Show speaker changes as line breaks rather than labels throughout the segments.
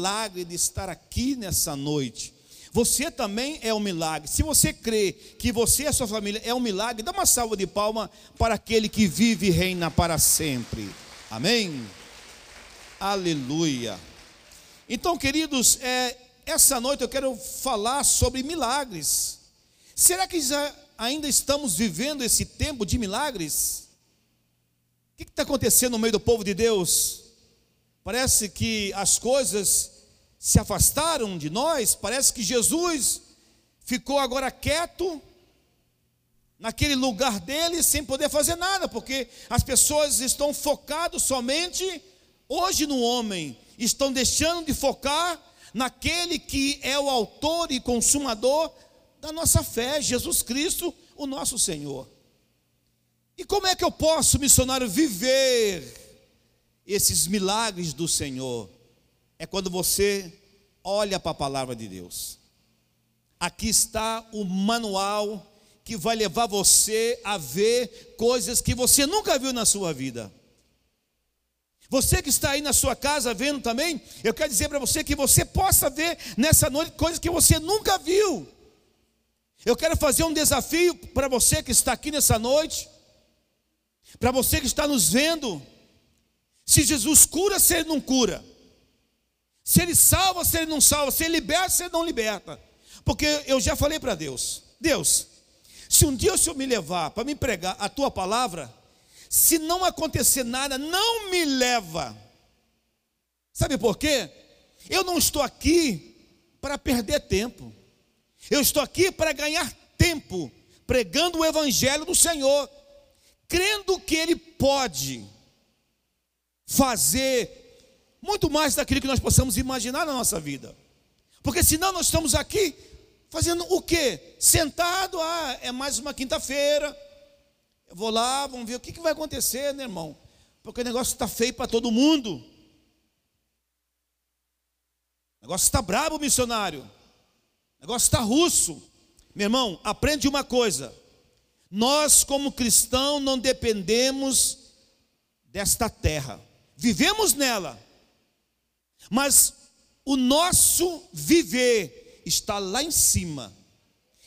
milagre de estar aqui nessa noite. Você também é um milagre. Se você crê que você e a sua família é um milagre, dá uma salva de palma para aquele que vive e reina para sempre. Amém? Aleluia. Então, queridos, é, essa noite eu quero falar sobre milagres. Será que já ainda estamos vivendo esse tempo de milagres? O que está acontecendo no meio do povo de Deus? Parece que as coisas se afastaram de nós, parece que Jesus ficou agora quieto, naquele lugar dele, sem poder fazer nada, porque as pessoas estão focadas somente hoje no homem, estão deixando de focar naquele que é o autor e consumador da nossa fé, Jesus Cristo, o nosso Senhor. E como é que eu posso, missionário, viver esses milagres do Senhor? É quando você olha para a palavra de Deus. Aqui está o manual que vai levar você a ver coisas que você nunca viu na sua vida. Você que está aí na sua casa vendo também, eu quero dizer para você que você possa ver nessa noite coisas que você nunca viu. Eu quero fazer um desafio para você que está aqui nessa noite, para você que está nos vendo. Se Jesus cura, se ele não cura. Se ele salva, se ele não salva. Se ele liberta, se ele não liberta. Porque eu já falei para Deus: Deus, se um dia o Senhor me levar para me pregar a tua palavra, se não acontecer nada, não me leva. Sabe por quê? Eu não estou aqui para perder tempo. Eu estou aqui para ganhar tempo pregando o evangelho do Senhor, crendo que ele pode fazer muito mais daquilo que nós possamos imaginar na nossa vida. Porque senão nós estamos aqui fazendo o quê? Sentado, ah, é mais uma quinta-feira eu vou lá, vamos ver o que, que vai acontecer, né, irmão? Porque o negócio está feio para todo mundo. O negócio está brabo, missionário. O negócio está russo. Meu irmão, aprende uma coisa. Nós, como cristãos, não dependemos desta terra. Vivemos nela. Mas o nosso viver está lá em cima.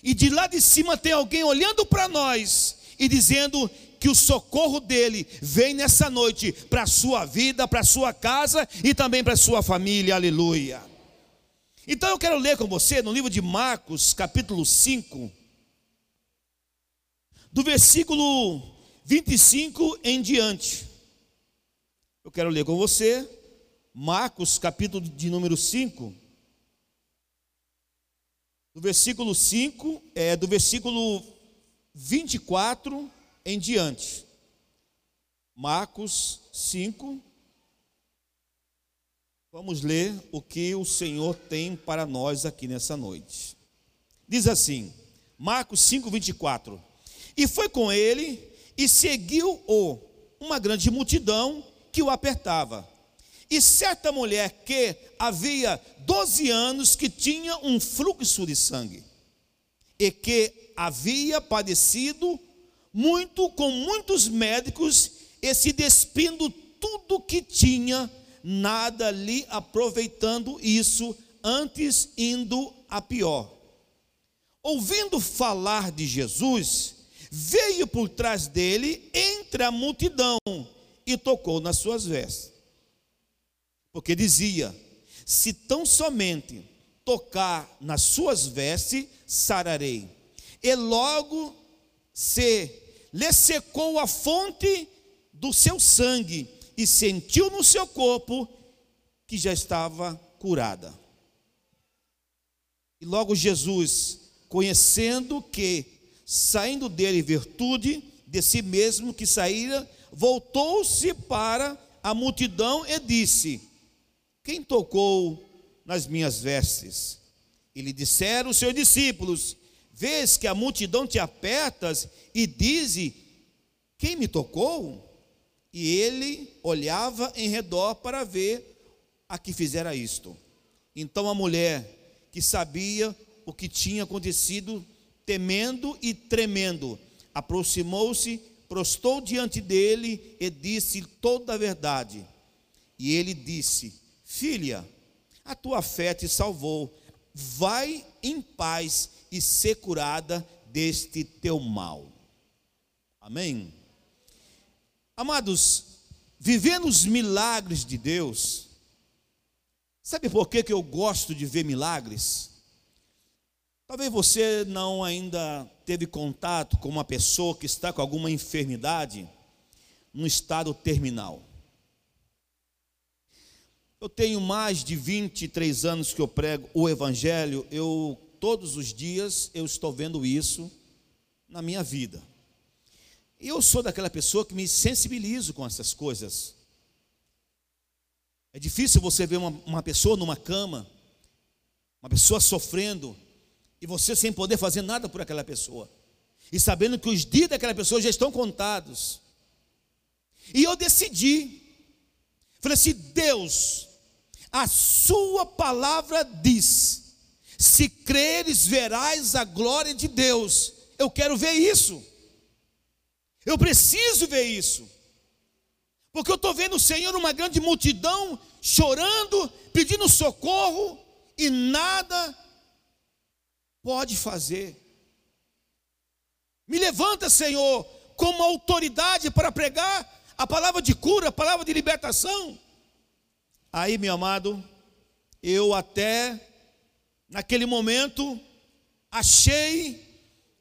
E de lá de cima tem alguém olhando para nós e dizendo que o socorro dele vem nessa noite para a sua vida, para a sua casa e também para a sua família, aleluia. Então eu quero ler com você no livro de Marcos, capítulo 5, do versículo 25 em diante. Eu quero ler com você, Marcos, capítulo de número 5, do versículo 5, é, do versículo 24 em diante. Marcos 5. Vamos ler o que o Senhor tem para nós aqui nessa noite. Diz assim, Marcos 5, 24: E foi com ele e seguiu-o uma grande multidão que o apertava. E certa mulher que havia 12 anos que tinha um fluxo de sangue, e que havia padecido muito com muitos médicos e se despindo tudo que tinha, nada lhe aproveitando isso, antes indo a pior. Ouvindo falar de Jesus, veio por trás dele entre a multidão e tocou nas suas vestes. Porque dizia: Se tão somente tocar nas suas vestes, sararei e logo se lhe secou a fonte do seu sangue e sentiu no seu corpo que já estava curada. E logo Jesus, conhecendo que saindo dele virtude de si mesmo que saíra, voltou-se para a multidão e disse: Quem tocou nas minhas vestes? E lhe disseram os seus discípulos: vês que a multidão te apertas e diz: Quem me tocou? E ele olhava em redor para ver a que fizera isto. Então a mulher, que sabia o que tinha acontecido, temendo e tremendo, aproximou-se, prostou diante dele e disse toda a verdade. E ele disse: Filha, A tua fé te salvou. Vai em paz e ser curada deste teu mal. Amém? Amados, vivendo os milagres de Deus, sabe por que, que eu gosto de ver milagres? Talvez você não ainda teve contato com uma pessoa que está com alguma enfermidade, num estado terminal. Eu tenho mais de 23 anos que eu prego o evangelho, eu todos os dias eu estou vendo isso na minha vida. E eu sou daquela pessoa que me sensibilizo com essas coisas. É difícil você ver uma, uma pessoa numa cama, uma pessoa sofrendo, e você sem poder fazer nada por aquela pessoa, e sabendo que os dias daquela pessoa já estão contados. E eu decidi, falei assim: Deus, a Sua palavra diz: se creres, verás a glória de Deus. Eu quero ver isso. Eu preciso ver isso. Porque eu estou vendo o Senhor, uma grande multidão, chorando, pedindo socorro, e nada pode fazer. Me levanta, Senhor, como autoridade para pregar a palavra de cura, a palavra de libertação. Aí, meu amado, eu até naquele momento achei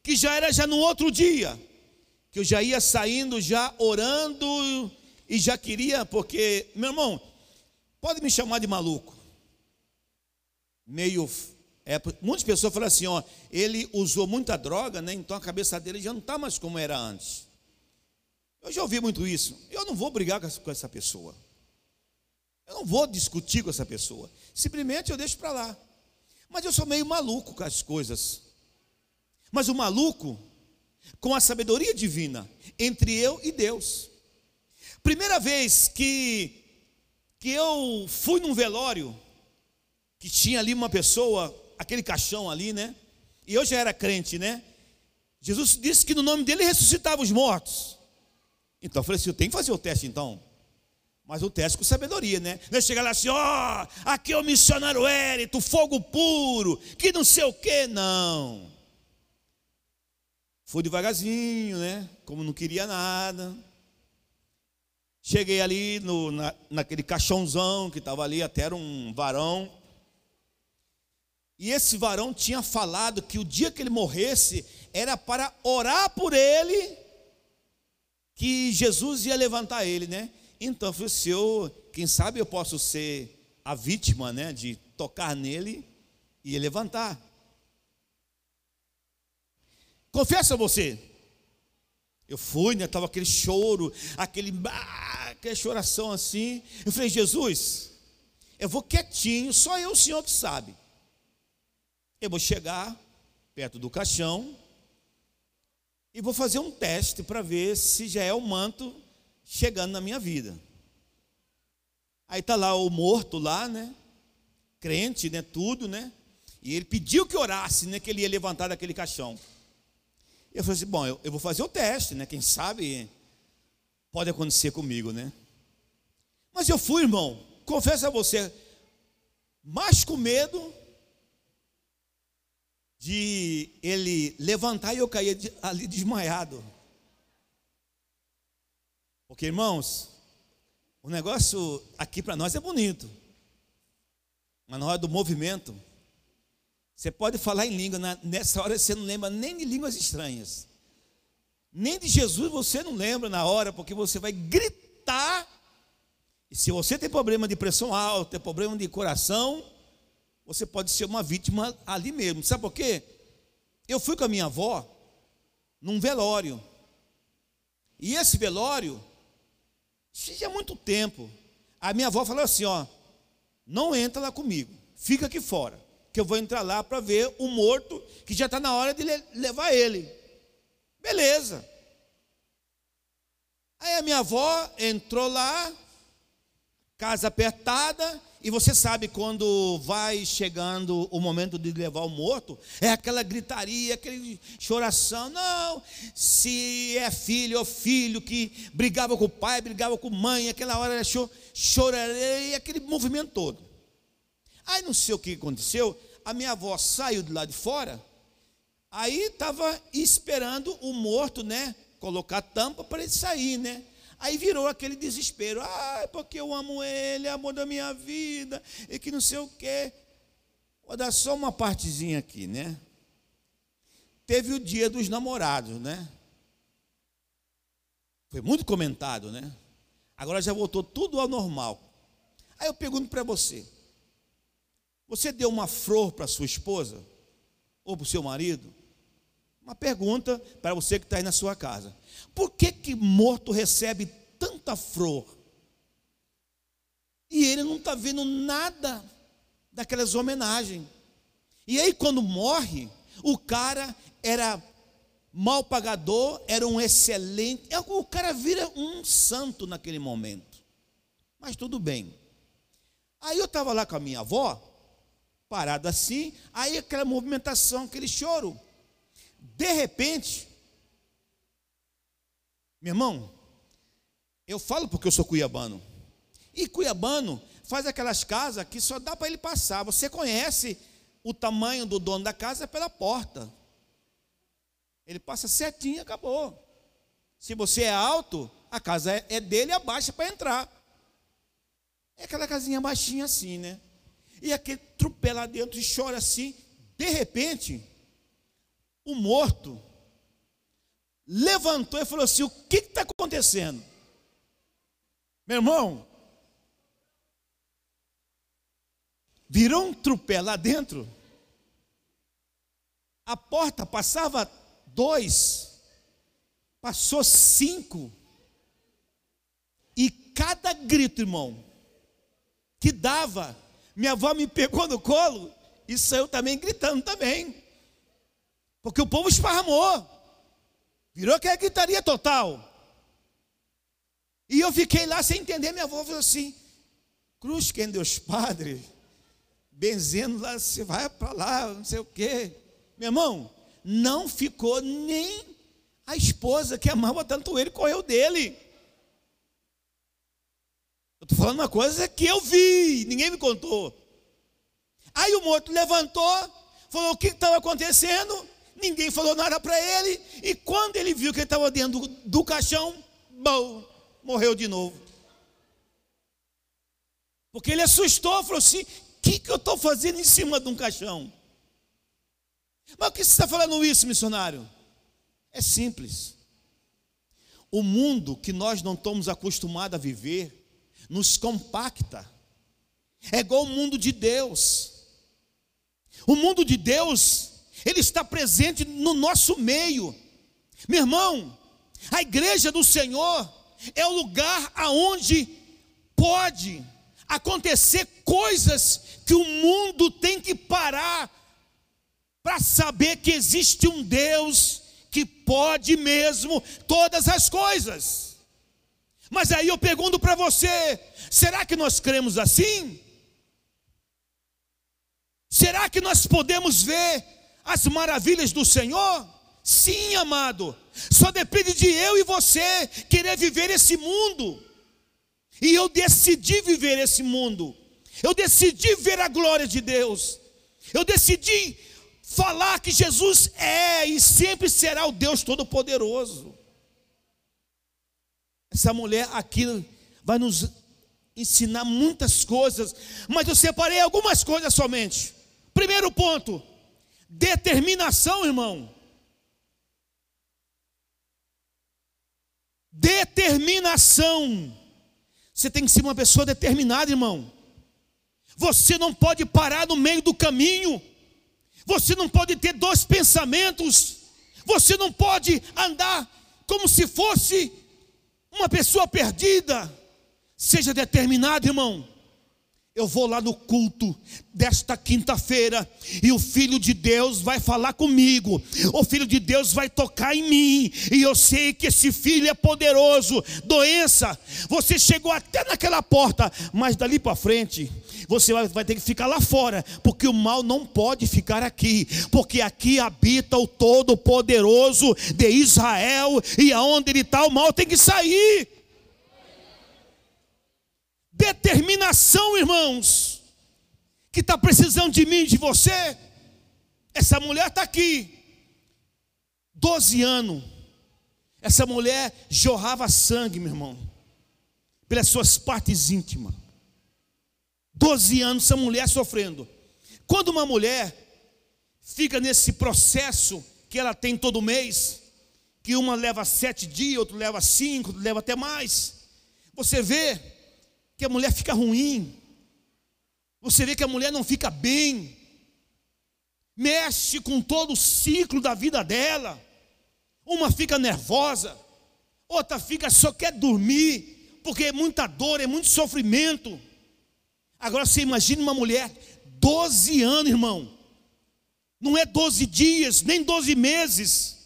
que já era já no outro dia, que eu já ia saindo já orando e já queria, porque, meu irmão, pode me chamar de maluco. Meio é, muitas pessoas falam assim, ó, ele usou muita droga, né? Então a cabeça dele já não está mais como era antes. Eu já ouvi muito isso. Eu não vou brigar com essa pessoa. Eu não vou discutir com essa pessoa. Simplesmente eu deixo para lá. Mas eu sou meio maluco com as coisas. Mas o maluco, com a sabedoria divina, entre eu e Deus. Primeira vez que, que eu fui num velório, que tinha ali uma pessoa, aquele caixão ali, né? E eu já era crente, né? Jesus disse que no nome dele ressuscitava os mortos. Então eu falei assim: eu tenho que fazer o teste então. Mas o teste com sabedoria, né? Não é chegar lá assim, ó, oh, aqui é o missionário Érito, fogo puro, que não sei o que, não. Fui devagarzinho, né? Como não queria nada. Cheguei ali no, na, naquele caixãozão que estava ali, até era um varão. E esse varão tinha falado que o dia que ele morresse era para orar por ele que Jesus ia levantar ele, né? Então eu falei, se eu, quem sabe eu posso ser a vítima, né, de tocar nele e levantar. Confesso a você, eu fui, né, tava aquele choro, aquele, ah, aquela choração assim. Eu falei, Jesus, eu vou quietinho, só eu, o Senhor que sabe. Eu vou chegar perto do caixão, e vou fazer um teste para ver se já é o manto chegando na minha vida. Aí está lá o morto lá, né? Crente, né? Tudo, né? E ele pediu que orasse, né? Que ele ia levantar daquele caixão. Eu falei assim, bom, eu, eu vou fazer o teste, né? Quem sabe pode acontecer comigo, né? Mas eu fui, irmão, confesso a você, mais com medo de ele levantar e eu cair ali desmaiado. Porque, irmãos, o negócio aqui para nós é bonito. Mas na hora do movimento, você pode falar em língua, nessa hora você não lembra nem de línguas estranhas. Nem de Jesus você não lembra na hora, porque você vai gritar. E se você tem problema de pressão alta, tem problema de coração, você pode ser uma vítima ali mesmo. Sabe por quê? Eu fui com a minha avó num velório. E esse velório tinha muito tempo. A minha avó falou assim: ó, não entra lá comigo, fica aqui fora, que eu vou entrar lá para ver o morto, que já está na hora de levar ele. Beleza. Aí a minha avó entrou lá, casa apertada, e você sabe quando vai chegando o momento de levar o morto, é aquela gritaria, aquele choração. Não, se é filho ou filho que brigava com o pai, brigava com a mãe, aquela hora era cho, chorarei, aquele movimento todo. Aí não sei o que aconteceu, a minha avó saiu de lá de fora, aí estava esperando o morto, né? Colocar tampa para ele sair, né? Aí virou aquele desespero. Ah, porque eu amo ele, é amor da minha vida, e que não sei o quê. Vou dar só uma partezinha aqui, né? Teve o dia dos namorados, né? Foi muito comentado, né? Agora já voltou tudo ao normal. Aí eu pergunto para você: você deu uma flor para sua esposa? Ou para o seu marido? Uma pergunta para você que está aí na sua casa. Por que, que morto recebe tanta flor? E ele não está vendo nada daquelas homenagens. E aí, quando morre, o cara era mal pagador, era um excelente. É, o cara vira um santo naquele momento. Mas tudo bem. Aí eu estava lá com a minha avó, parado assim, aí aquela movimentação, aquele choro. De repente, meu irmão, eu falo porque eu sou cuiabano. E cuiabano faz aquelas casas que só dá para ele passar. Você conhece o tamanho do dono da casa pela porta. Ele passa certinho e acabou. Se você é alto, a casa é, dele, abaixa para entrar. É aquela casinha baixinha assim, né? E aquele trupé lá dentro e chora assim. De repente, o morto levantou e falou assim: O que está acontecendo? Meu irmão, virou um trupé lá dentro. A porta passava dois, passou cinco. E cada grito, irmão, que dava, minha avó me pegou no colo e saiu também gritando também. Porque o povo esparramou. Virou aquela gritaria total. E eu fiquei lá sem entender. Minha avó falou assim: Cruz, quem Deus Padre, benzendo lá, você vai para lá, não sei o quê. Meu irmão, não ficou nem a esposa que amava tanto ele, correu dele. Eu estou falando uma coisa que eu vi, ninguém me contou. Aí o morto levantou, falou o que estava acontecendo, ninguém falou nada para ele, e quando ele viu que ele estava dentro do, caixão, bom, morreu de novo. Porque ele assustou, falou assim: o que, que eu estou fazendo em cima de um caixão? Mas o que você está falando isso, missionário? É simples. O mundo que nós não estamos acostumados a viver, nos compacta. É igual o mundo de Deus. O mundo de Deus, ele está presente no nosso meio. Meu irmão, a igreja do Senhor é o lugar aonde pode acontecer coisas que o mundo tem que parar para saber que existe um Deus que pode mesmo todas as coisas. Mas aí eu pergunto para você: será que nós cremos assim? Será que nós podemos ver as maravilhas do Senhor? Sim, amado. Só depende de eu e você querer viver esse mundo. E eu decidi viver esse mundo. Eu decidi ver a glória de Deus. Eu decidi falar que Jesus é e sempre será o Deus Todo-Poderoso. Essa mulher aqui vai nos ensinar muitas coisas, mas eu separei algumas coisas somente. Primeiro ponto: determinação, irmão. Determinação. Você tem que ser uma pessoa determinada, irmão. Você não pode parar no meio do caminho. Você não pode ter dois pensamentos. Você não pode andar como se fosse uma pessoa perdida, seja determinado, irmão. Eu vou lá no culto desta quinta-feira e o Filho de Deus vai falar comigo. O Filho de Deus vai tocar em mim e eu sei que esse filho é poderoso. Doença, você chegou até naquela porta, mas dali para frente você vai, vai ter que ficar lá fora, porque o mal não pode ficar aqui, porque aqui habita o Todo-Poderoso de Israel, e aonde ele está, o mal tem que sair. Determinação, irmãos. que está precisando de mim, de você. Essa mulher está aqui, 12 anos. Essa mulher jorrava sangue, meu irmão, pelas suas partes íntimas. 12 anos essa mulher sofrendo. Quando uma mulher fica nesse processo que ela tem todo mês, que uma leva sete dias, outro leva cinco, outro leva até mais, você vê que a mulher fica ruim, você vê que a mulher não fica bem, mexe com todo o ciclo da vida dela. Uma fica nervosa, outra fica só quer dormir, porque é muita dor, é muito sofrimento. Agora você imagina uma mulher, 12 anos, irmão. Não é 12 dias, nem 12 meses.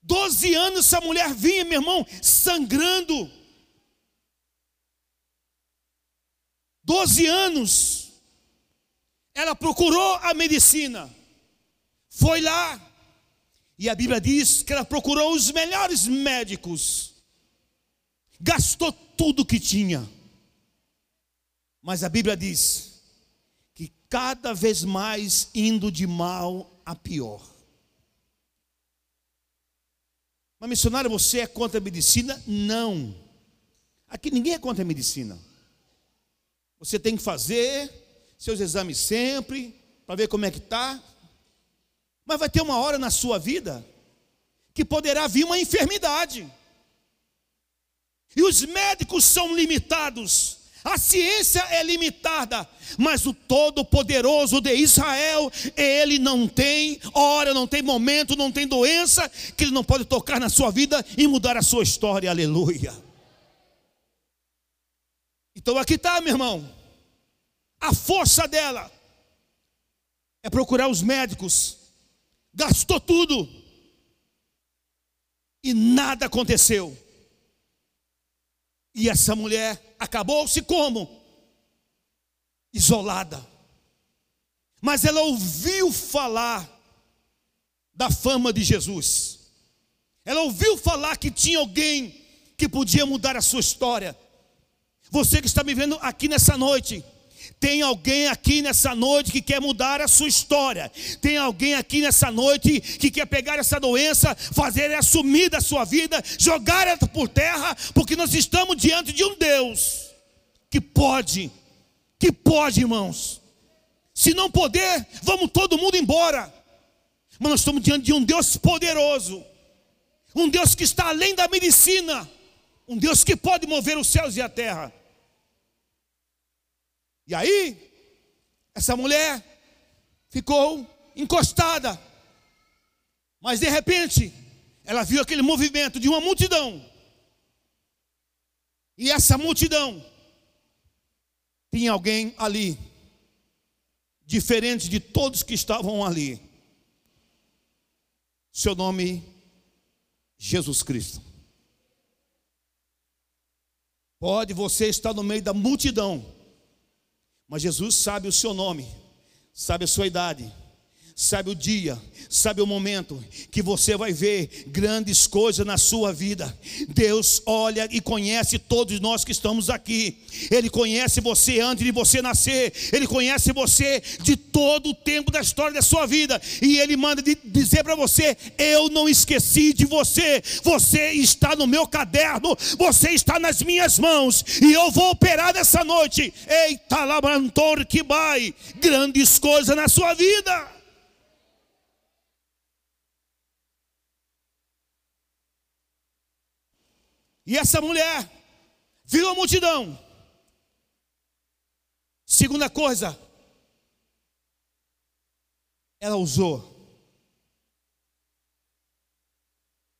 12 anos essa mulher vinha, meu irmão, sangrando. 12 anos. Ela procurou a medicina. Foi lá. E a Bíblia diz que ela procurou os melhores médicos. Gastou tudo que tinha mas a Bíblia diz que cada vez mais indo de mal a pior. Mas missionário, você é contra a medicina? Não. Aqui ninguém é contra a medicina. Você tem que fazer seus exames sempre, para ver como é que está. Mas vai ter uma hora na sua vida que poderá vir uma enfermidade. E os médicos são limitados. A ciência é limitada, mas o Todo-Poderoso de Israel, ele não tem hora, não tem momento, não tem doença que ele não pode tocar na sua vida e mudar a sua história. Aleluia. Então aqui está, meu irmão. A força dela é procurar os médicos. Gastou tudo e nada aconteceu. E essa mulher acabou-se como? Isolada. Mas ela ouviu falar da fama de Jesus. Ela ouviu falar que tinha alguém que podia mudar a sua história. Você que está me vendo aqui nessa noite, tem alguém aqui nessa noite que quer mudar a sua história. Tem alguém aqui nessa noite que quer pegar essa doença, fazer ela sumir da sua vida, jogar ela por terra, porque nós estamos diante de um Deus que pode, que pode, irmãos. Se não poder, vamos todo mundo embora. Mas nós estamos diante de um Deus poderoso, um Deus que está além da medicina, um Deus que pode mover os céus e a terra. E aí, essa mulher ficou encostada, mas de repente, ela viu aquele movimento de uma multidão, e essa multidão tinha alguém ali, diferente de todos que estavam ali. Seu nome, Jesus Cristo. Pode você estar no meio da multidão mas Jesus sabe o seu nome, sabe a sua idade, sabe o dia, sabe o momento que você vai ver grandes coisas na sua vida. Deus olha e conhece todos nós que estamos aqui. Ele conhece você antes de você nascer. Ele conhece você de todo o tempo da história da sua vida. E ele manda dizer para você: Eu não esqueci de você. Você está no meu caderno. Você está nas minhas mãos. E eu vou operar nessa noite. Eita, labantor que vai. Grandes coisas na sua vida. E essa mulher viu a multidão. Segunda coisa, ela usou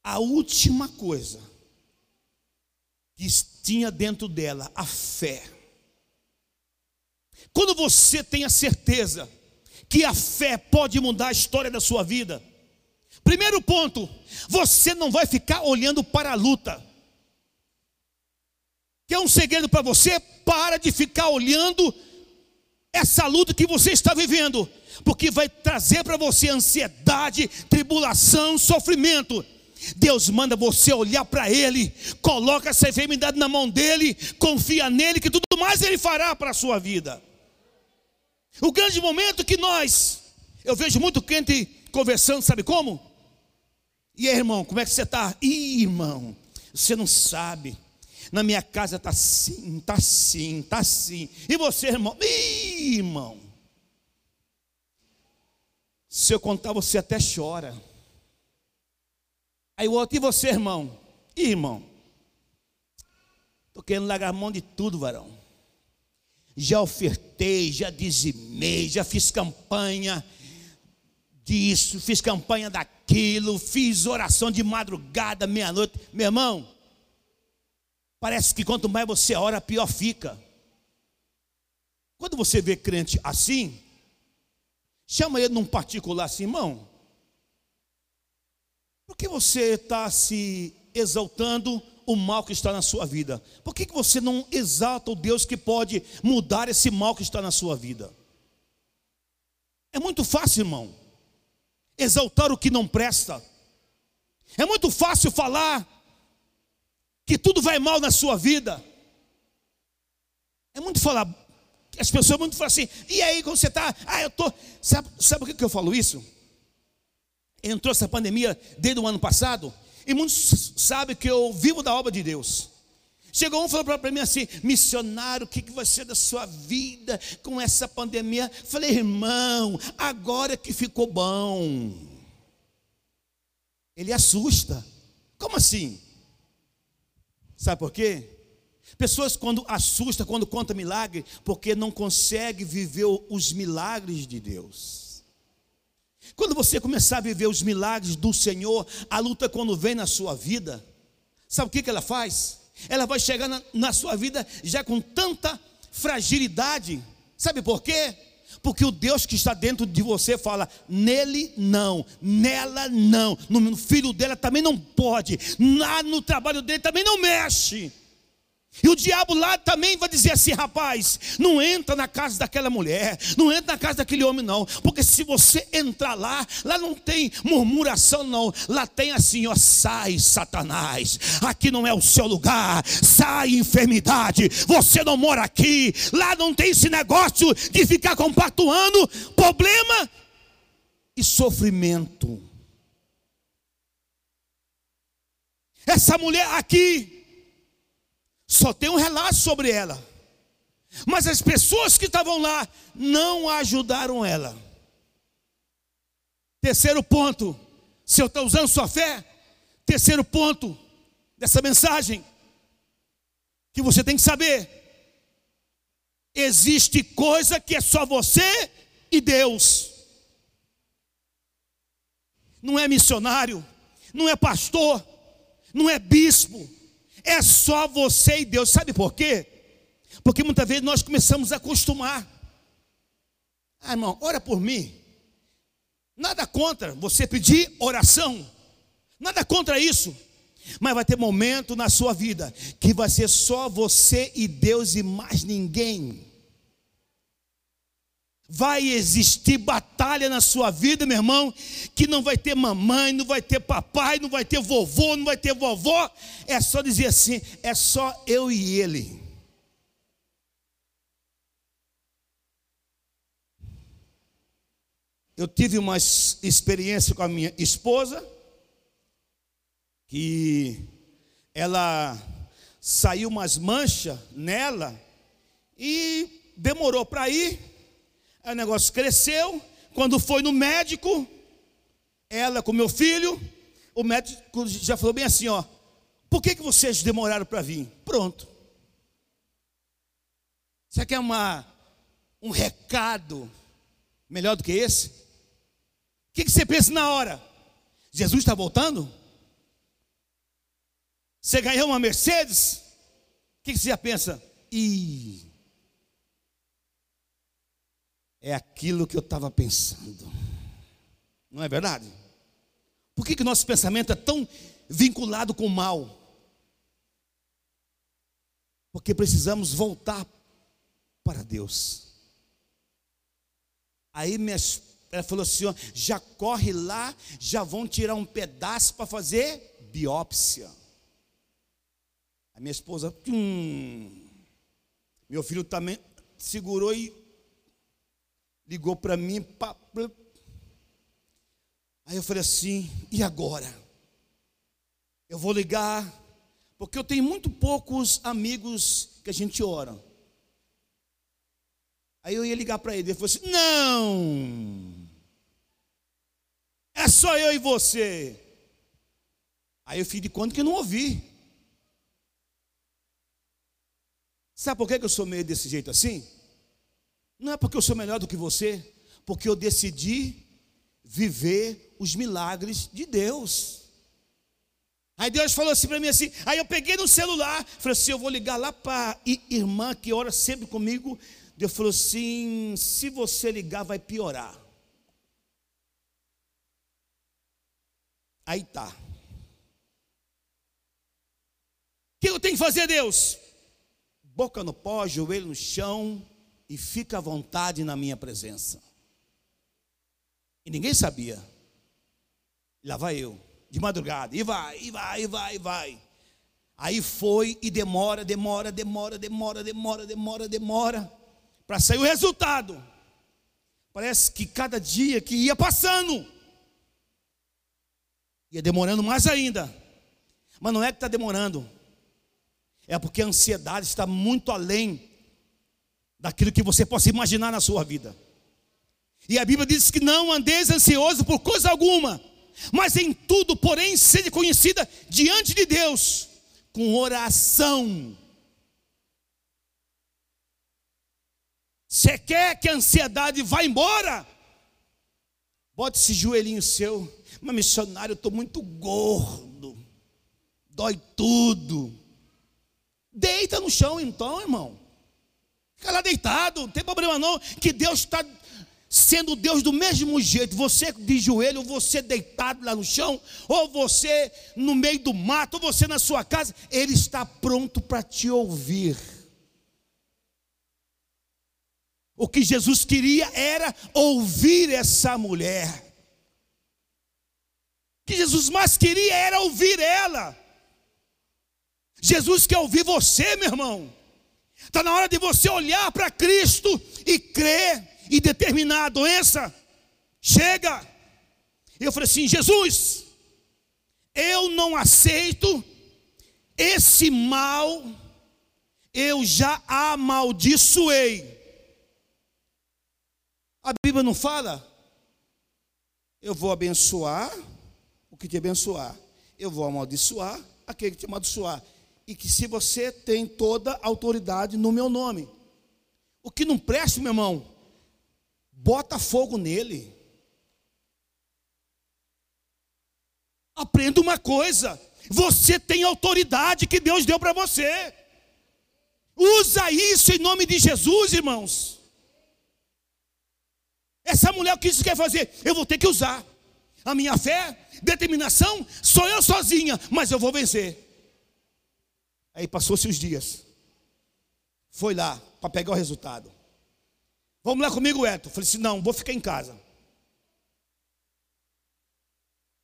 a última coisa que tinha dentro dela, a fé. Quando você tem a certeza que a fé pode mudar a história da sua vida, primeiro ponto, você não vai ficar olhando para a luta. Quer um segredo para você? Para de ficar olhando essa luta que você está vivendo, porque vai trazer para você ansiedade, tribulação, sofrimento. Deus manda você olhar para Ele, coloca essa enfermidade na mão dele, confia nele, que tudo mais Ele fará para a sua vida. O grande momento que nós, eu vejo muito crente conversando, sabe como? E aí, irmão, como é que você está? Ih, irmão, você não sabe. Na minha casa está assim, está assim, está assim. E você, irmão? Ih, irmão. Se eu contar, você até chora. Aí o outro, e você, irmão? Ih, irmão. Estou querendo largar a mão de tudo, varão. Já ofertei, já dizimei, já fiz campanha disso, fiz campanha daquilo, fiz oração de madrugada, meia-noite. Meu irmão, parece que quanto mais você ora, pior fica. Quando você vê crente assim, chama ele num particular assim, irmão. Por que você está se exaltando o mal que está na sua vida? Por que, que você não exalta o Deus que pode mudar esse mal que está na sua vida? É muito fácil, irmão, exaltar o que não presta. É muito fácil falar que tudo vai mal na sua vida. É muito falar, as pessoas muito falam assim, e aí como você está? Ah, eu estou. Sabe, sabe por que eu falo isso? Entrou essa pandemia desde o ano passado, e muitos sabem que eu vivo da obra de Deus. Chegou um e falou para mim assim: missionário, o que, que vai ser da sua vida com essa pandemia? Falei, irmão, agora que ficou bom. Ele assusta. Como assim? Sabe por quê? Pessoas quando assusta, quando conta milagre, porque não consegue viver os milagres de Deus. Quando você começar a viver os milagres do Senhor, a luta quando vem na sua vida, sabe o que, que ela faz? Ela vai chegar na, na sua vida já com tanta fragilidade. Sabe por quê? Porque o Deus que está dentro de você fala: nele não, nela não, no filho dela também não pode, lá no trabalho dele também não mexe. E o diabo lá também vai dizer assim: rapaz, não entra na casa daquela mulher, não entra na casa daquele homem, não, porque se você entrar lá, lá não tem murmuração, não, lá tem assim: ó, sai, Satanás, aqui não é o seu lugar, sai, enfermidade, você não mora aqui, lá não tem esse negócio de ficar compactuando problema e sofrimento. Essa mulher aqui, só tem um relato sobre ela. Mas as pessoas que estavam lá não ajudaram ela. Terceiro ponto, se eu estou usando sua fé, terceiro ponto dessa mensagem, que você tem que saber: existe coisa que é só você e Deus. Não é missionário, não é pastor, não é bispo, é só você e Deus. Sabe por quê? Porque muitas vezes nós começamos a acostumar. Ah, irmão, ora por mim. Nada contra você pedir oração. Nada contra isso. Mas vai ter momento na sua vida que vai ser só você e Deus e mais ninguém. Vai existir batalha na sua vida, meu irmão, que não vai ter mamãe, não vai ter papai, não vai ter vovô, não vai ter vovó. É só dizer assim: é só eu e ele. Eu tive uma experiência com a minha esposa, que ela saiu umas manchas nela e demorou para ir. O negócio cresceu. Quando foi no médico, ela com meu filho, o médico já falou bem assim: ó, por que, que vocês demoraram para vir? Pronto. Você quer uma, um recado melhor do que esse? O que, que você pensa na hora? Jesus está voltando? Você ganhou uma Mercedes? O que, que você já pensa? Ih, é aquilo que eu estava pensando. Não é verdade? Por que, que nosso pensamento é tão vinculado com o mal? Porque precisamos voltar para Deus. Aí minha, ela falou assim: já corre lá, já vão tirar um pedaço para fazer biópsia. A minha esposa, hum, meu filho também segurou e ligou para mim. Pá, Aí eu falei assim: e agora? Eu vou ligar, porque eu tenho muito poucos amigos que a gente ora. Aí eu ia ligar para ele, ele falou assim: não, é só eu e você. Aí eu fiz de conta que não ouvi. Sabe por que eu sou meio desse jeito assim? Não é porque eu sou melhor do que você, porque eu decidi viver os milagres de Deus. Aí Deus falou assim para mim assim, aí eu peguei no celular, falei assim, eu vou ligar lá para a irmã que ora sempre comigo. Deus falou assim, se você ligar vai piorar. Aí tá. O que eu tenho que fazer, Deus? boca no pó, joelho no chão e fica à vontade na minha presença. E ninguém sabia. Lá vai eu, de madrugada, e vai, e vai, e vai, e vai. Aí foi e demora, demora, demora, demora, demora, demora, demora, para sair o resultado. Parece que cada dia que ia passando, ia demorando mais ainda. Mas não é que está demorando, é porque a ansiedade está muito além daquilo que você possa imaginar na sua vida. E a Bíblia diz que não andeis ansioso por coisa alguma, mas em tudo, porém, seja conhecida diante de Deus com oração. Você quer que a ansiedade vá embora? Bote esse joelhinho seu. Mas missionário, eu estou muito gordo. Dói tudo. Deita no chão então, irmão. Fica lá deitado, não tem problema não, que Deus está sendo Deus do mesmo jeito, você de joelho, ou você deitado lá no chão, ou você no meio do mato, ou você na sua casa, Ele está pronto para te ouvir. O que Jesus queria era ouvir essa mulher. O que Jesus mais queria era ouvir ela. Jesus quer ouvir você, meu irmão. Está na hora de você olhar para Cristo e crer e determinar a doença. Chega. Eu falei assim: Jesus, eu não aceito esse mal, eu já amaldiçoei. A Bíblia não fala? Eu vou abençoar o que te abençoar, eu vou amaldiçoar aquele que te amaldiçoar e que se você tem toda autoridade no meu nome. O que não presta, meu irmão, bota fogo nele. Aprenda uma coisa: você tem autoridade que Deus deu para você. Usa isso em nome de Jesus, irmãos. Essa mulher, o que isso quer fazer? Eu vou ter que usar. A minha fé, determinação, sou eu sozinha, mas eu vou vencer. Aí passou-se os dias. Foi lá para pegar o resultado. Vamos lá comigo, Eto. Falei assim: não, vou ficar em casa.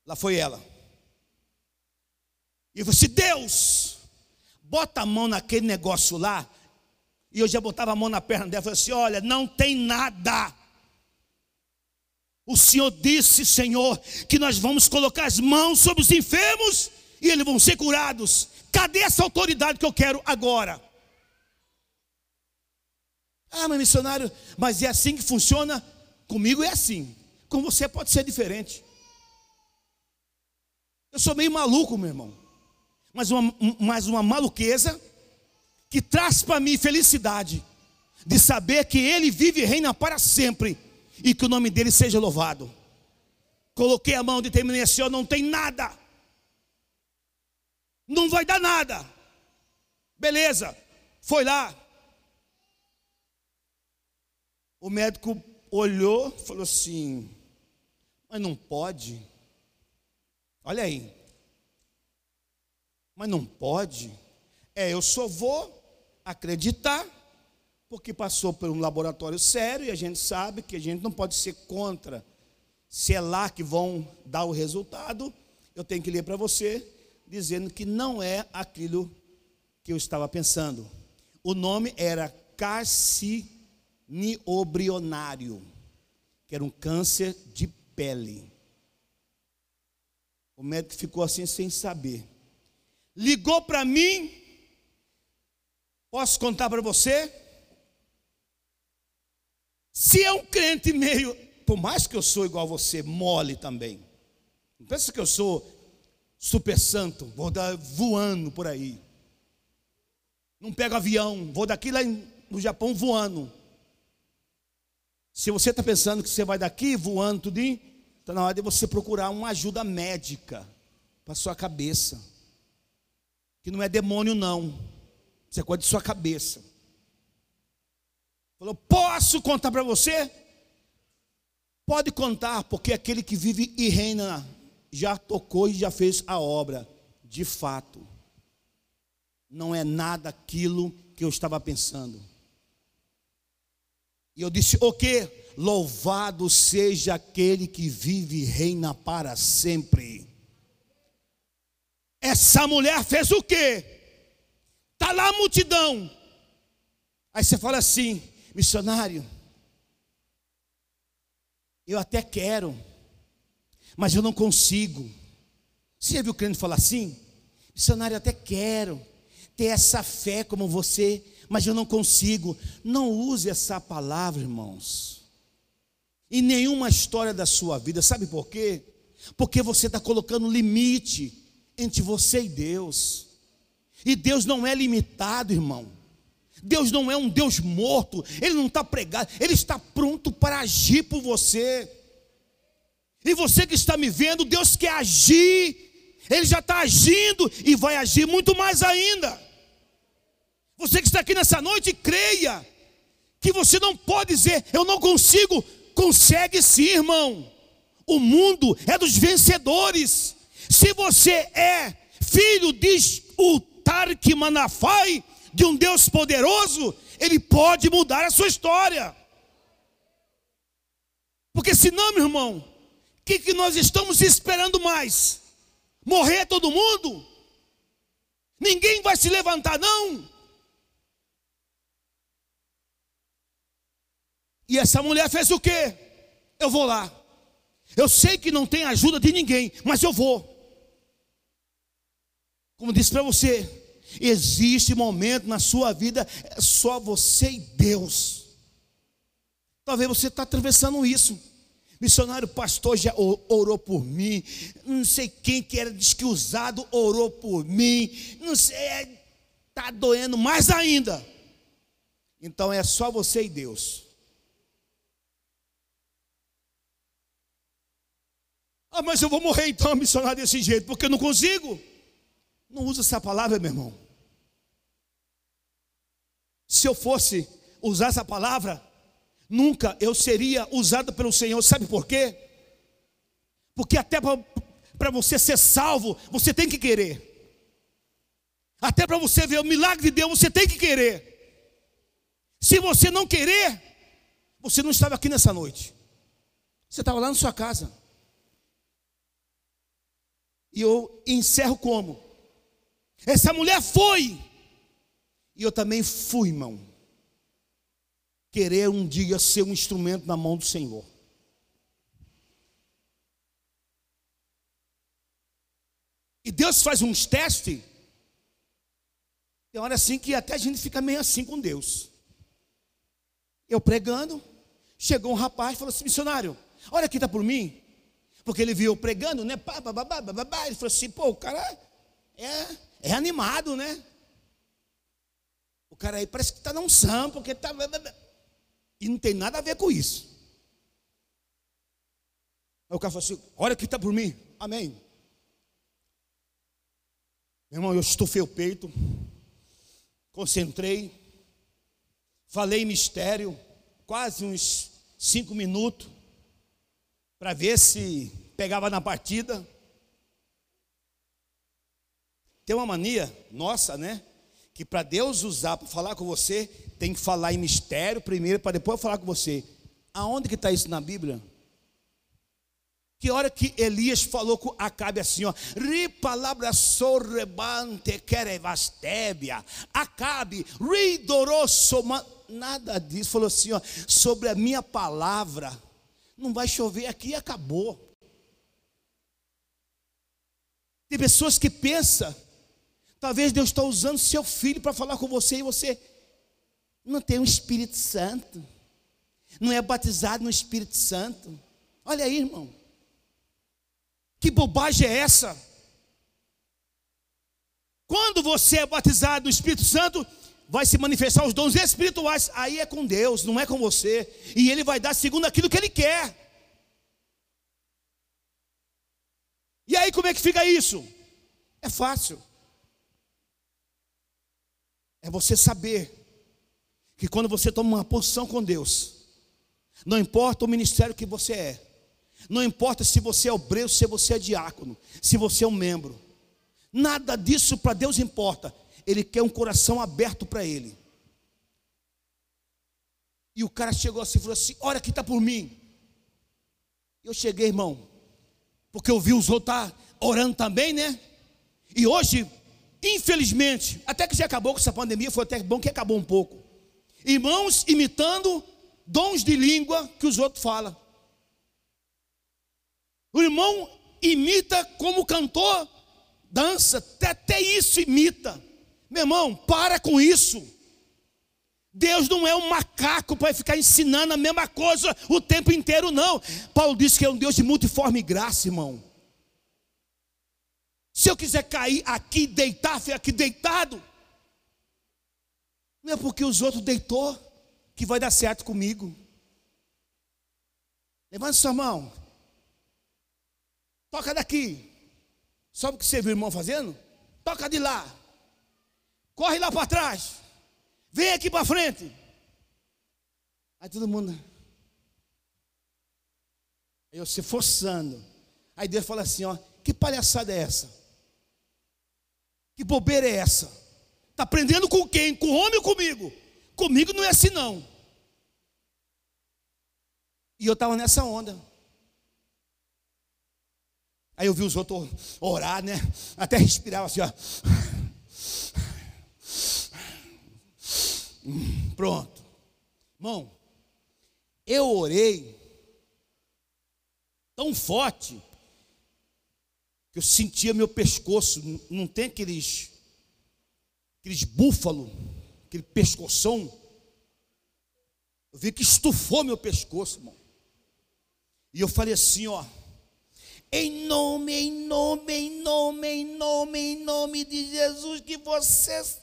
Lá foi ela. E eu falei assim: Deus, bota a mão naquele negócio lá. E eu já botava a mão na perna dela. Falei assim: olha, não tem nada. O Senhor disse, Senhor, que nós vamos colocar as mãos sobre os enfermos e eles vão ser curados. Cadê essa autoridade que eu quero agora? Ah, mas missionário, mas é assim que funciona? Comigo é assim. Com você pode ser diferente. Eu sou meio maluco, meu irmão. Mas uma, mas uma maluqueza que traz para mim felicidade de saber que Ele vive e reina para sempre e que o nome dele seja louvado. Coloquei a mão, determinei assim: não tem nada não vai dar nada. Beleza, foi lá. O médico olhou, falou assim: Mas não pode. Olha aí. Mas não pode. É, eu só vou acreditar, porque passou por um laboratório sério e a gente sabe que a gente não pode ser contra. Se é lá que vão dar o resultado, eu tenho que ler para você dizendo que não é aquilo que eu estava pensando. O nome era carciniobrionário. que era um câncer de pele. O médico ficou assim sem saber. Ligou para mim. Posso contar para você? Se é um crente meio, por mais que eu sou igual a você, mole também. Não pensa que eu sou super santo, vou dar voando por aí. Não pego avião, vou daqui lá no Japão voando. Se você está pensando que você vai daqui voando tudo, está na hora de você procurar uma ajuda médica para sua cabeça. Que não é demônio, não. Isso é coisa de sua cabeça. Falou, posso contar para você? Pode contar, porque aquele que vive e reina já tocou e já fez a obra. De fato, não é nada aquilo que eu estava pensando. E eu disse: O que? Louvado seja aquele que vive e reina para sempre. Essa mulher fez o quê? Está lá a multidão. Aí você fala assim, missionário, eu até quero, mas eu não consigo. Você já viu o crente falar assim? Missionário, até quero ter essa fé como você mas eu não consigo. Não use essa palavra, irmãos, em nenhuma história da sua vida. Sabe por quê? Porque você está colocando limite entre você e Deus. E Deus não é limitado, irmão. Deus não é um Deus morto, Ele não está pregado, Ele está pronto para agir por você. E você que está me vendo, Deus quer agir, Ele já está agindo e vai agir muito mais ainda. Você que está aqui nessa noite, creia que você não pode dizer, eu não consigo. Consegue sim, irmão. O mundo é dos vencedores. Se você é filho de Tark Manafai, de um Deus poderoso, ele pode mudar a sua história. Porque senão, meu irmão, que, que nós estamos esperando mais? Morrer todo mundo? Ninguém vai se levantar, não. E essa mulher fez o quê? Eu vou lá. Eu sei que não tem ajuda de ninguém, mas eu vou. Como disse para você, existe momento na sua vida, é só você e Deus. Talvez você está atravessando isso. Missionário pastor já orou por mim. Não sei quem que era desquiusado orou por mim. Não sei, está doendo mais ainda. Então é só você e Deus. Ah, mas eu vou morrer então, missionário, desse jeito, porque eu não consigo. Não usa essa palavra, meu irmão. Se eu fosse usar essa palavra, nunca eu seria usado pelo Senhor. Sabe por quê? Porque até para você ser salvo, você tem que querer. Até para você ver o milagre de Deus, você tem que querer. Se você não querer, você não estava aqui nessa noite. Você estava lá na sua casa. E eu encerro como? Essa mulher foi. E eu também fui, irmão. Querer um dia ser um instrumento na mão do Senhor. E Deus faz uns testes. Tem hora assim que até a gente fica meio assim com Deus. Eu pregando, chegou um rapaz e falou assim: missionário, olha aqui, está por mim porque ele viu pregando, né? Ele falou assim: pô, o cara é, é animado, né? O cara aí parece que está num samba, porque está. E não tem nada a ver com isso. Aí o cara falou assim: olha que está por mim, amém. Meu irmão, eu estufei o peito, concentrei, falei mistério, quase uns cinco minutos para ver se pegava na partida. Tem uma mania nossa, né? Que para Deus usar para falar com você, tem que falar em mistério primeiro, para depois falar com você. Aonde que está isso na Bíblia? Que hora que Elias falou com Acabe assim, ó, ri palavra sorrebante querevastébia, Acabe, ridoroso, nada disso, falou assim, ó, sobre a minha palavra, Não vai chover aqui e acabou. Tem pessoas que pensam, talvez Deus está usando seu filho para falar com você e você não tem o um Espírito Santo, não é batizado no Espírito Santo. Olha aí, irmão, que bobagem é essa? Quando você é batizado no Espírito Santo, vai se manifestar os dons espirituais. Aí é com Deus, não é com você. E Ele vai dar segundo aquilo que Ele quer. E aí como é que fica isso? É fácil. É você saber que quando você toma uma posição com Deus, não importa o ministério que você é, não importa se você é obreiro, se você é diácono, se você é um membro, nada disso para Deus importa. Ele quer um coração aberto para Ele. E o cara chegou assim e falou assim: Olha que está por mim. Eu cheguei, irmão, porque eu vi os outros tá orando também, né? E hoje, infelizmente, até que já acabou com essa pandemia, foi até bom que acabou um pouco. Irmãos imitando dons de língua que os outros falam. O irmão imita como cantor, dança, até, até isso imita. Meu irmão, para com isso. Deus não é um macaco para ficar ensinando a mesma coisa o tempo inteiro, não. Paulo disse que é um Deus de multiforme graça, irmão. Se eu quiser cair aqui, deitar, ficar aqui deitado, não é porque os outros deitou que vai dar certo comigo. Levante sua mão. Toca daqui. Sabe o que você viu o irmão fazendo? Toca de lá. Corre lá para trás. Vem aqui para frente. Aí todo mundo. Eu se forçando. Aí Deus fala assim: ó, que palhaçada é essa? Que bobeira é essa? Está aprendendo com quem? Com o homem ou comigo? Comigo não é assim não. E eu estava nessa onda. Aí eu vi os outros orar, né? Até respirava assim, ó. Pronto. Irmão, eu orei tão forte que eu sentia meu pescoço, não tem aqueles aqueles búfalo, aquele pescoção. Eu vi que estufou meu pescoço, irmão. E eu falei assim, ó, em nome, em nome, em nome, em nome, em nome de Jesus, que vocês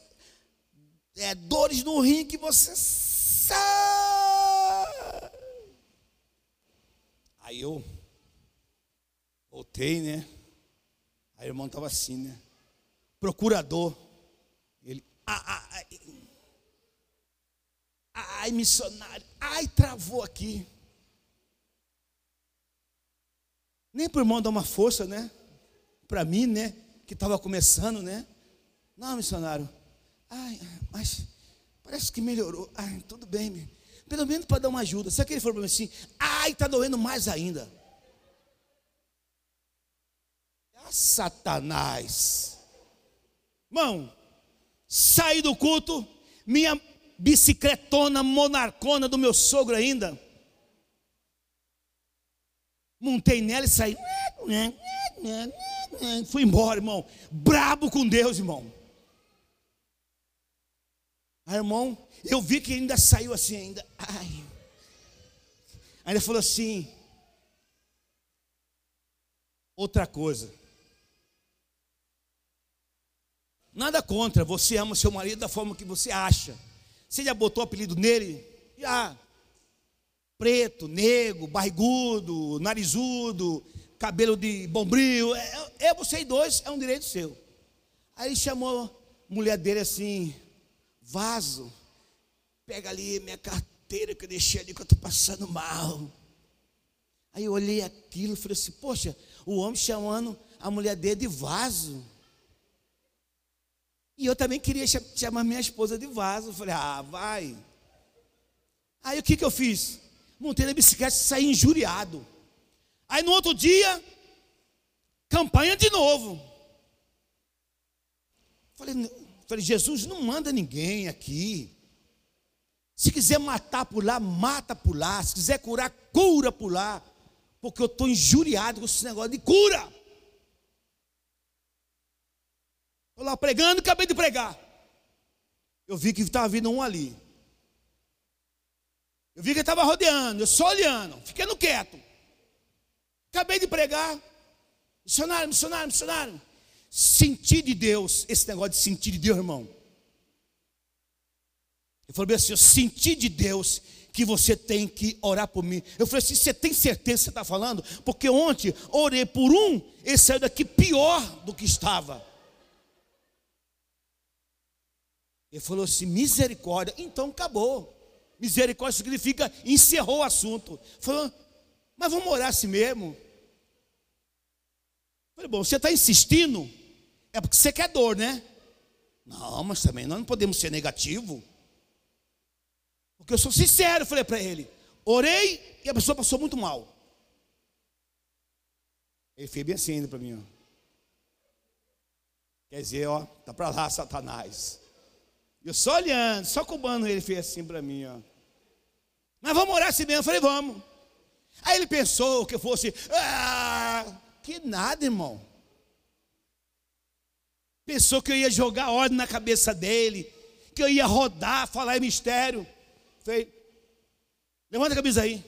é, dores no rim que você. Aí eu voltei, né? Aí o irmão estava assim, né? Procurador. Ele, ai, ai, missionário, ai, travou aqui. Nem para o irmão dar uma força, né? Para mim, né? Que estava começando, né? Não, missionário. Ai, mas parece que melhorou. Ai, tudo bem, pelo menos para dar uma ajuda. Se aquele for para mim assim, ai, está doendo mais ainda. Ah, Satanás. Irmão, saí do culto, minha bicicletona monarcona do meu sogro ainda. Montei nela e saí. Fui embora, irmão. Brabo com Deus, irmão. Aí, irmão, eu vi que ainda saiu assim, ainda. Ai. Ainda falou assim. Outra coisa. Nada contra, você ama seu marido da forma que você acha. Você já botou apelido nele? Já. Preto, negro, barrigudo, narizudo, cabelo de bombril. É, é você e dois, é um direito seu. Aí chamou a mulher dele assim, vaso, pega ali minha carteira que eu deixei ali que eu estou passando mal. Aí eu olhei aquilo e falei assim, poxa, o homem chamando a mulher dele de vaso. E eu também queria chamar minha esposa de vaso. Eu falei, ah, vai. Aí o que, que eu fiz? Montei na bicicleta e saí injuriado. Aí no outro dia, campanha de novo. Falei, Falei, Jesus não manda ninguém aqui. Se quiser matar por lá, mata por lá. Se quiser curar, cura por lá. Porque eu estou injuriado com esse negócio de cura. Estou lá pregando, acabei de pregar. Eu vi que estava vindo um ali. Eu vi que ele estava rodeando, eu só olhando, ficando quieto. Acabei de pregar. Missionário, missionário, missionário. Sentir de Deus, esse negócio de sentir de Deus, irmão. Ele falou assim: Eu senti de Deus que você tem que orar por mim. Eu falei assim: Você tem certeza que você está falando? Porque ontem orei por um, ele saiu daqui pior do que estava. Ele falou assim: Misericórdia. Então acabou. Misericórdia significa encerrou o assunto. Falou, mas vamos orar assim mesmo. Falei, bom, você está insistindo, é porque você quer dor, né? Não, mas também nós não podemos ser negativo. Porque eu sou sincero, falei para ele. Orei e a pessoa passou muito mal. Ele fez bem assim ainda para mim. Ó. Quer dizer, ó, tá para lá, Satanás. Eu só olhando, só cubando, ele fez assim para mim, ó. Mas vamos orar assim mesmo. Eu falei, vamos. Aí ele pensou que eu fosse, ah, que nada, irmão. Pensou que eu ia jogar ordem na cabeça dele, que eu ia rodar, falar em mistério. Falei, levanta a camisa aí.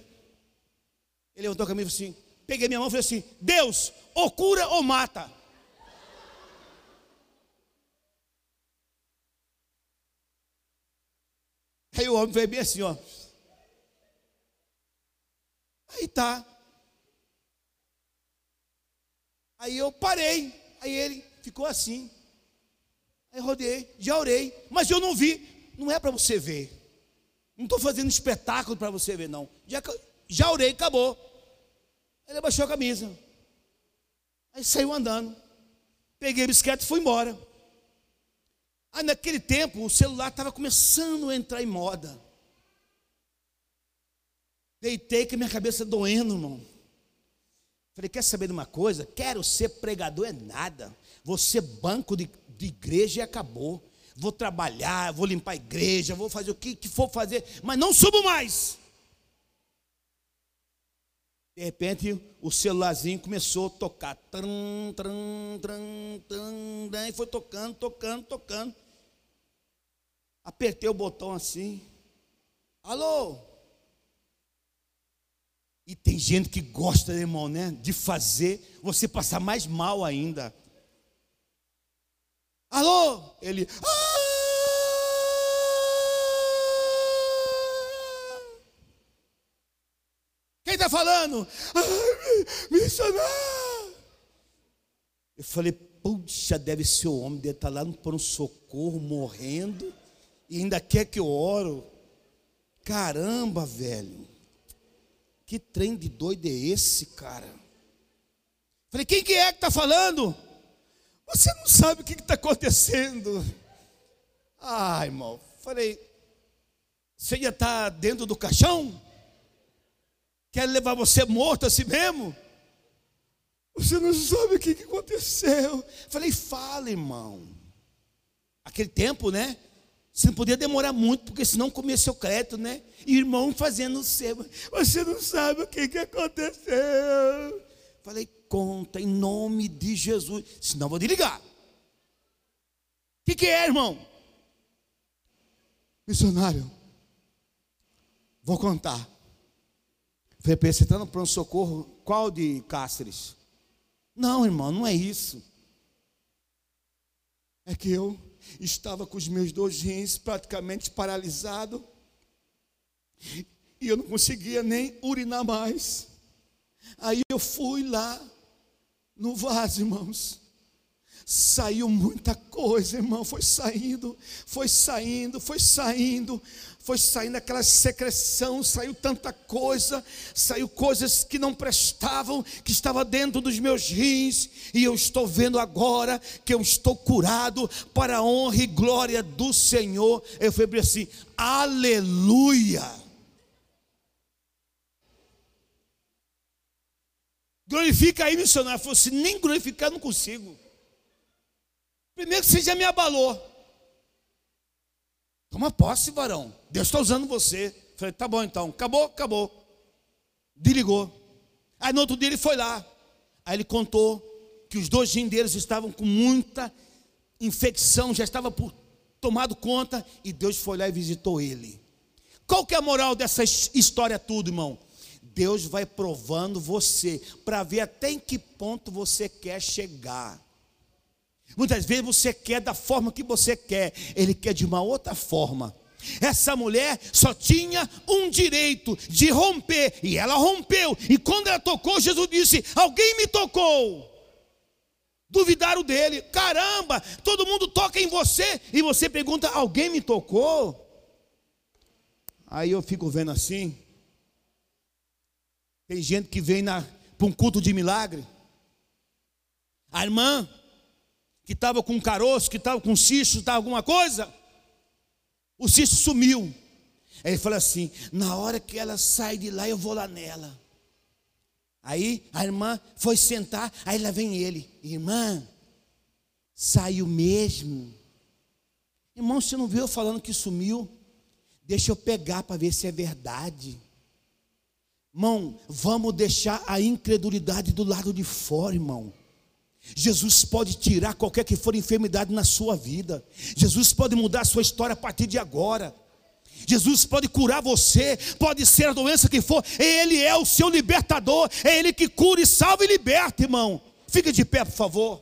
Ele levantou a camisa assim, peguei minha mão e falei assim: Deus, ou cura ou mata. Aí o homem veio bem assim, ó. Aí tá. Aí eu parei. Aí ele ficou assim. Aí rodei, já orei, mas eu não vi. Não é para você ver. Não estou fazendo espetáculo para você ver, não. Já, já orei, acabou. Ele abaixou a camisa. Aí saiu andando. Peguei a bicicleta e fui embora. Aí naquele tempo o celular estava começando a entrar em moda. Deitei com a minha cabeça doendo, irmão. Falei, quer saber de uma coisa? Quero ser pregador é nada. Vou ser banco de, de igreja e acabou. Vou trabalhar, vou limpar a igreja, vou fazer o que, que for fazer, mas não subo mais. De repente, o celularzinho começou a tocar. Tram, tram, tram, tram, e foi tocando, tocando, tocando. Apertei o botão assim. Alô? E tem gente que gosta, irmão, né? De fazer você passar mais mal ainda. Alô? Ele. Ah! Quem está falando? Ah, missionário. Eu falei, puxa, deve ser o homem, deve estar tá lá por um socorro, morrendo, e ainda quer que eu oro. Caramba, velho. Que trem de doido é esse, cara? Falei, quem que é que está falando? Você não sabe o que está acontecendo. Ah, irmão. Falei, você ia estar tá dentro do caixão? Quer levar você morto assim mesmo? Você não sabe o que aconteceu. Falei, fala, irmão. Aquele tempo, né? Você não podia demorar muito, porque senão comia seu crédito, né? Irmão fazendo seu. Você não sabe o que, que aconteceu. Falei, conta em nome de Jesus. Senão vou desligar. O que, que é, irmão? Missionário, vou contar. Falei, você está no pronto-socorro, qual de Cáceres? Não, irmão, não é isso. É que eu estava com os meus dois rins praticamente paralisados e eu não conseguia nem urinar mais. Aí eu fui lá no vaso, irmãos. Saiu muita coisa, irmão. Foi saindo, foi saindo, foi saindo, foi saindo aquela secreção. Saiu tanta coisa, saiu coisas que não prestavam, que estava dentro dos meus rins. E eu estou vendo agora que eu estou curado para a honra e glória do Senhor. Eu falei assim: Aleluia. Glorifica aí, missionário. Falou assim: nem glorificar não consigo. Primeiro que você já me abalou. Toma posse, varão. Deus está usando você. Falei, tá bom então. Acabou, acabou. Desligou. Aí no outro dia ele foi lá. Aí ele contou que os dois gendeiros estavam com muita infecção, já estava por, tomado conta, e Deus foi lá e visitou ele. Qual que é a moral dessa história tudo, irmão? Deus vai provando você para ver até em que ponto você quer chegar. Muitas vezes você quer da forma que você quer, ele quer de uma outra forma. Essa mulher só tinha um direito de romper, e ela rompeu. E quando ela tocou, Jesus disse: Alguém me tocou. Duvidaram dele, caramba, todo mundo toca em você, e você pergunta: Alguém me tocou? Aí eu fico vendo assim. Tem gente que vem para um culto de milagre. A irmã que estava com caroço, que estava com cisto, estava alguma coisa, o cisto sumiu. Aí ele falou assim: na hora que ela sai de lá, eu vou lá nela. Aí a irmã foi sentar, aí lá vem ele, irmã, saiu mesmo. Irmão, você não viu eu falando que sumiu? Deixa eu pegar para ver se é verdade. Irmão, vamos deixar a incredulidade do lado de fora, irmão. Jesus pode tirar qualquer que for enfermidade na sua vida. Jesus pode mudar a sua história a partir de agora. Jesus pode curar você, pode ser a doença que for, Ele é o seu libertador, é Ele que cura e salva e liberta, irmão. Fica de pé, por favor.